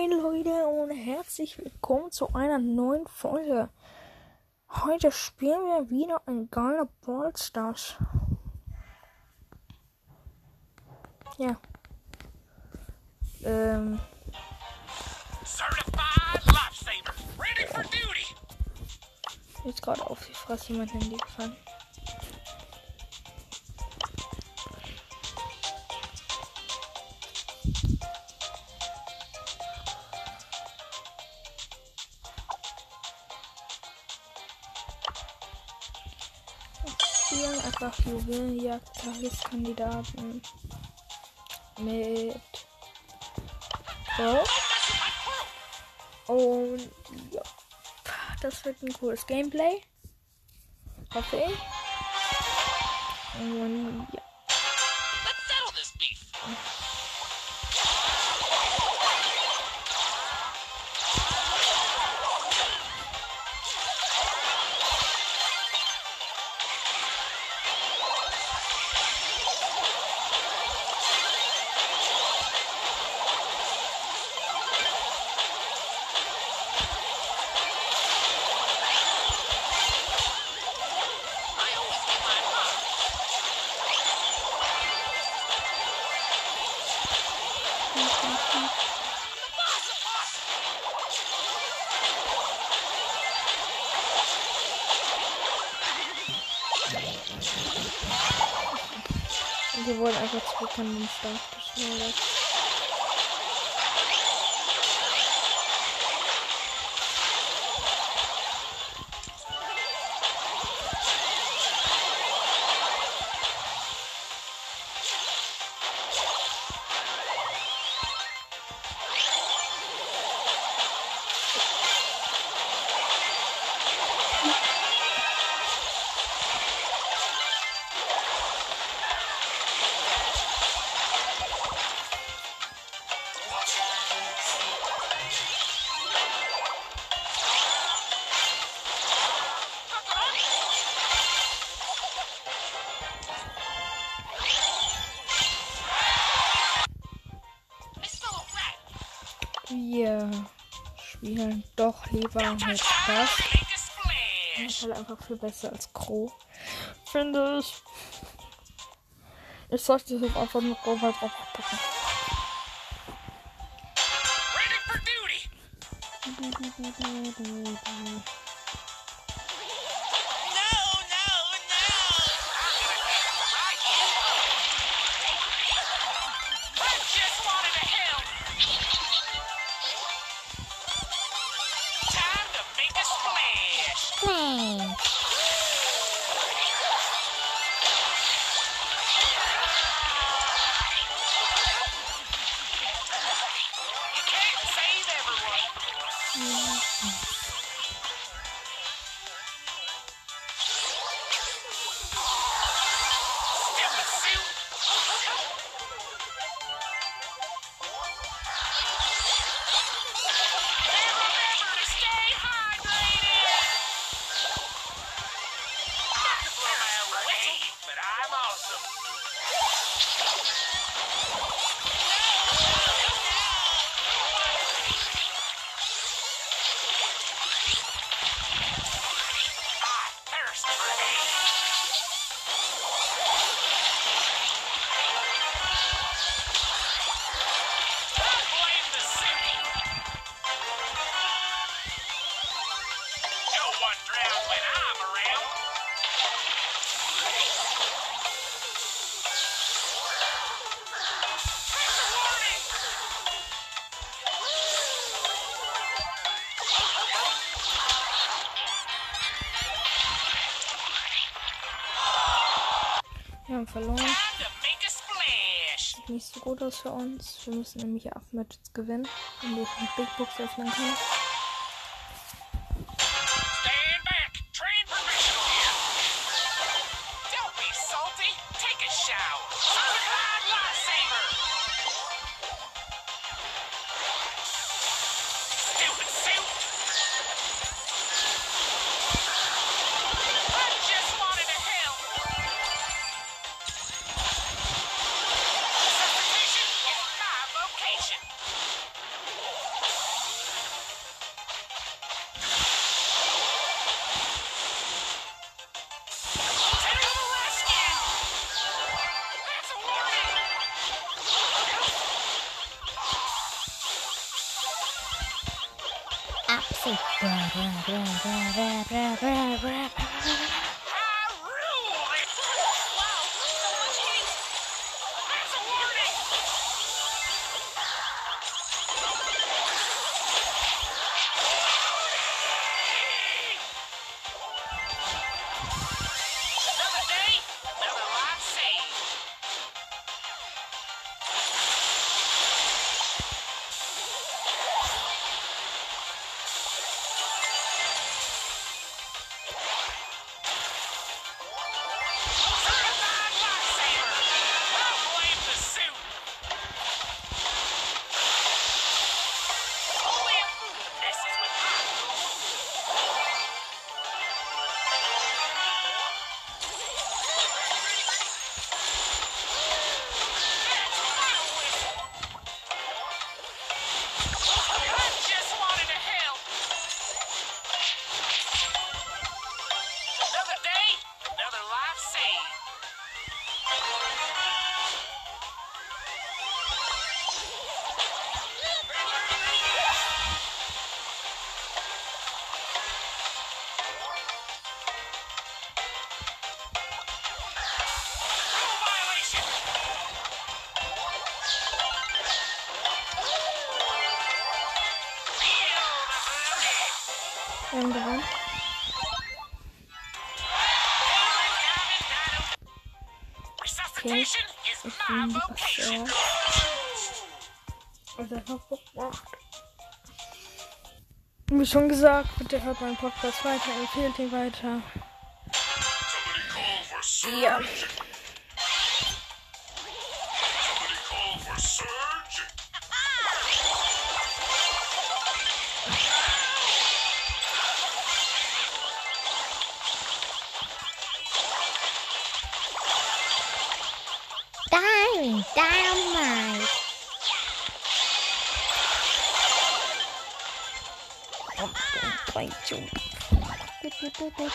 Moin Leute und herzlich willkommen zu einer neuen Folge. Heute spielen wir wieder ein geiler Brawl Stars. Ja. Ähm. Certified lifesaver, ready for duty. Jetzt gerade auf die Fresse mein Handy gefallen. Einfach Juwelenjagd Tageskandidaten mit Pro. Und ja, das wird ein cooles Gameplay. Hoffe ich. Und Wurden einfach zurück an den Start geschleudert. I doch lieber mit das. ist halt einfach viel besser als Crow. Finde ich. Ich sollte das einfach nur Robert drauf packen. Ready for duty. I'm awesome. Haben verloren. Sieht nicht so gut aus für uns. Wir müssen nämlich acht Matches gewinnen, damit ich eine Big Box öffnen kann. Wir haben gewonnen. Okay. Ich bin die Passeur. Und also, dann noch gemacht. Wie schon gesagt, bitte hört meinen Podcast weiter, empfehlt ihn weiter. Ja. damals. Komm, komm, rein, Junge. Gut, gut, gut, gut.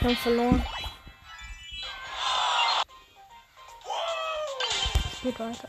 Wir haben verloren. Geht weiter.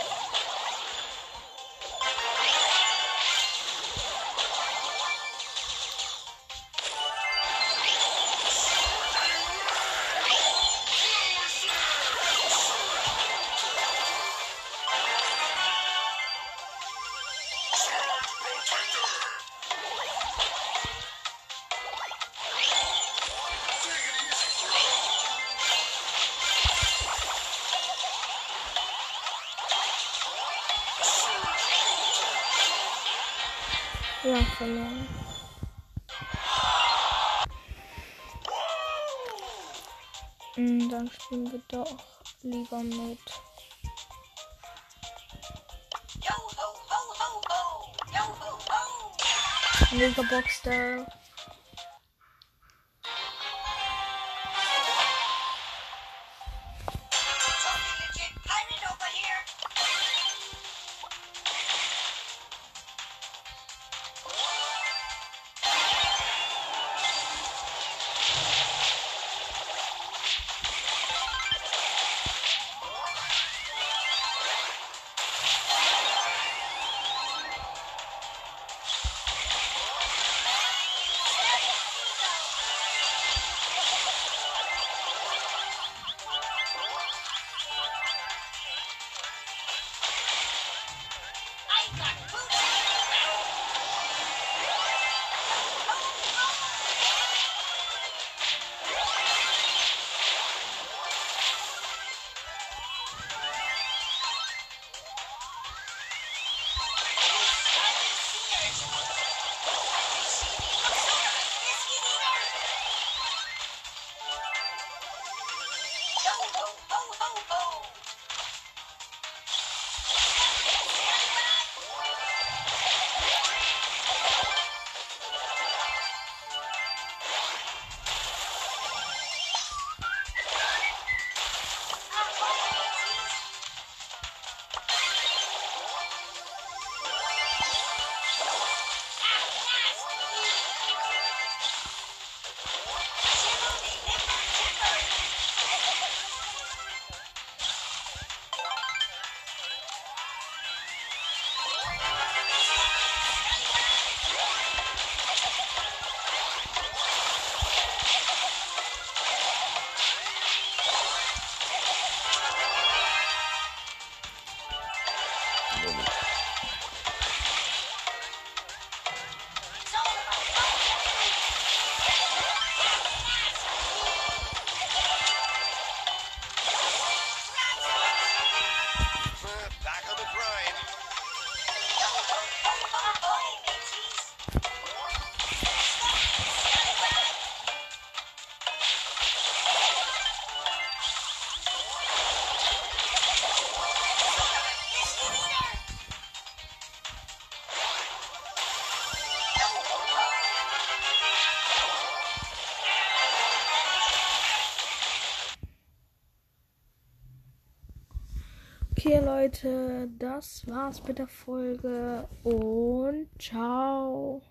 Ja, verloren. Hm, dann spielen wir doch lieber mit. Mega Boxster. Leute, das war's mit der Folge und ciao.